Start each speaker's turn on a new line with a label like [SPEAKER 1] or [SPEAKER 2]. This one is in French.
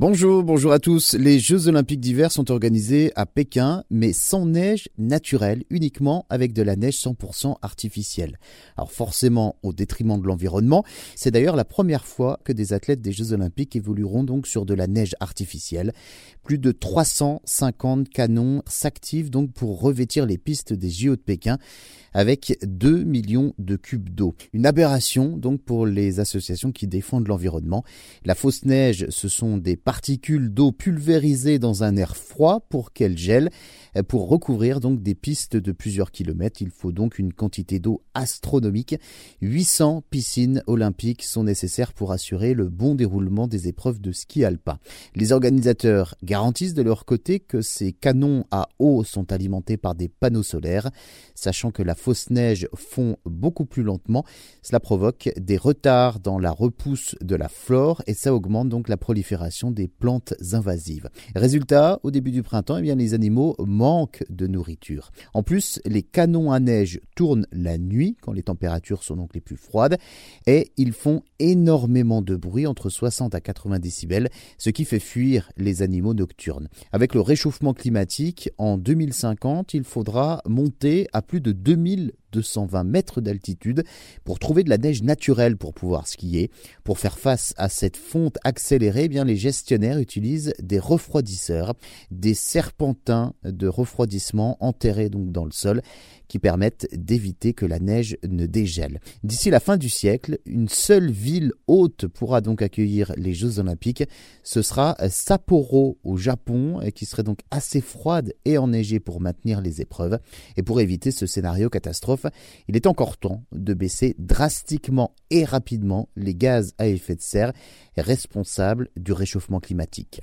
[SPEAKER 1] Bonjour, bonjour à tous. Les Jeux olympiques d'hiver sont organisés à Pékin, mais sans neige naturelle, uniquement avec de la neige 100% artificielle. Alors forcément au détriment de l'environnement. C'est d'ailleurs la première fois que des athlètes des Jeux olympiques évolueront donc sur de la neige artificielle. Plus de 350 canons s'activent donc pour revêtir les pistes des JO de Pékin avec 2 millions de cubes d'eau. Une aberration donc pour les associations qui défendent l'environnement. La fausse neige, ce sont des particules d'eau pulvérisées dans un air froid pour qu'elles gèlent. Pour recouvrir donc des pistes de plusieurs kilomètres, il faut donc une quantité d'eau astronomique. 800 piscines olympiques sont nécessaires pour assurer le bon déroulement des épreuves de ski alpin. Les organisateurs garantissent de leur côté que ces canons à eau sont alimentés par des panneaux solaires, sachant que la fausse neige fond beaucoup plus lentement. Cela provoque des retards dans la repousse de la flore et ça augmente donc la prolifération des plantes invasives. Résultat, au début du printemps, eh bien, les animaux manquent de nourriture. En plus, les canons à neige tournent la nuit quand les températures sont donc les plus froides et ils font énormément de bruit entre 60 à 80 décibels, ce qui fait fuir les animaux nocturnes. Avec le réchauffement climatique, en 2050, il faudra monter à plus de 2220 mètres d'altitude pour trouver de la neige naturelle pour pouvoir skier. Pour faire face à cette fonte accélérée, eh bien les gestionnaires utilisent des refroidisseurs, des serpentins de refroidissement enterrés donc dans le sol qui permettent d'éviter que la neige ne dégèle. D'ici la fin du siècle, une seule ville haute pourra donc accueillir les Jeux olympiques. Ce sera Sapporo au Japon, qui serait donc assez froide et enneigée pour maintenir les épreuves. Et pour éviter ce scénario il est encore temps de baisser drastiquement et rapidement les gaz à effet de serre responsables du réchauffement climatique.